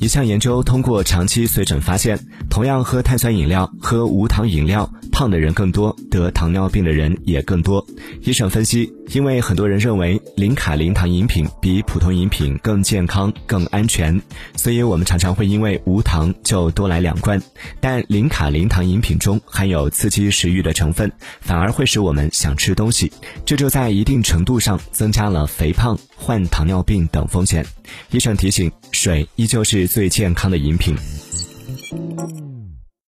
一项研究通过长期随诊发现，同样喝碳酸饮料，喝无糖饮料，胖的人更多，得糖尿病的人也更多。医生分析，因为很多人认为零卡零糖饮品比普通饮品更健康、更安全，所以我们常常会因为无糖就多来两罐。但零卡零糖饮品中含有刺激食欲的成分，反而会使我们想吃东西，这就在一定程度上增加了肥胖、患糖尿病等风险。医生提醒，水依旧是最健康的饮品。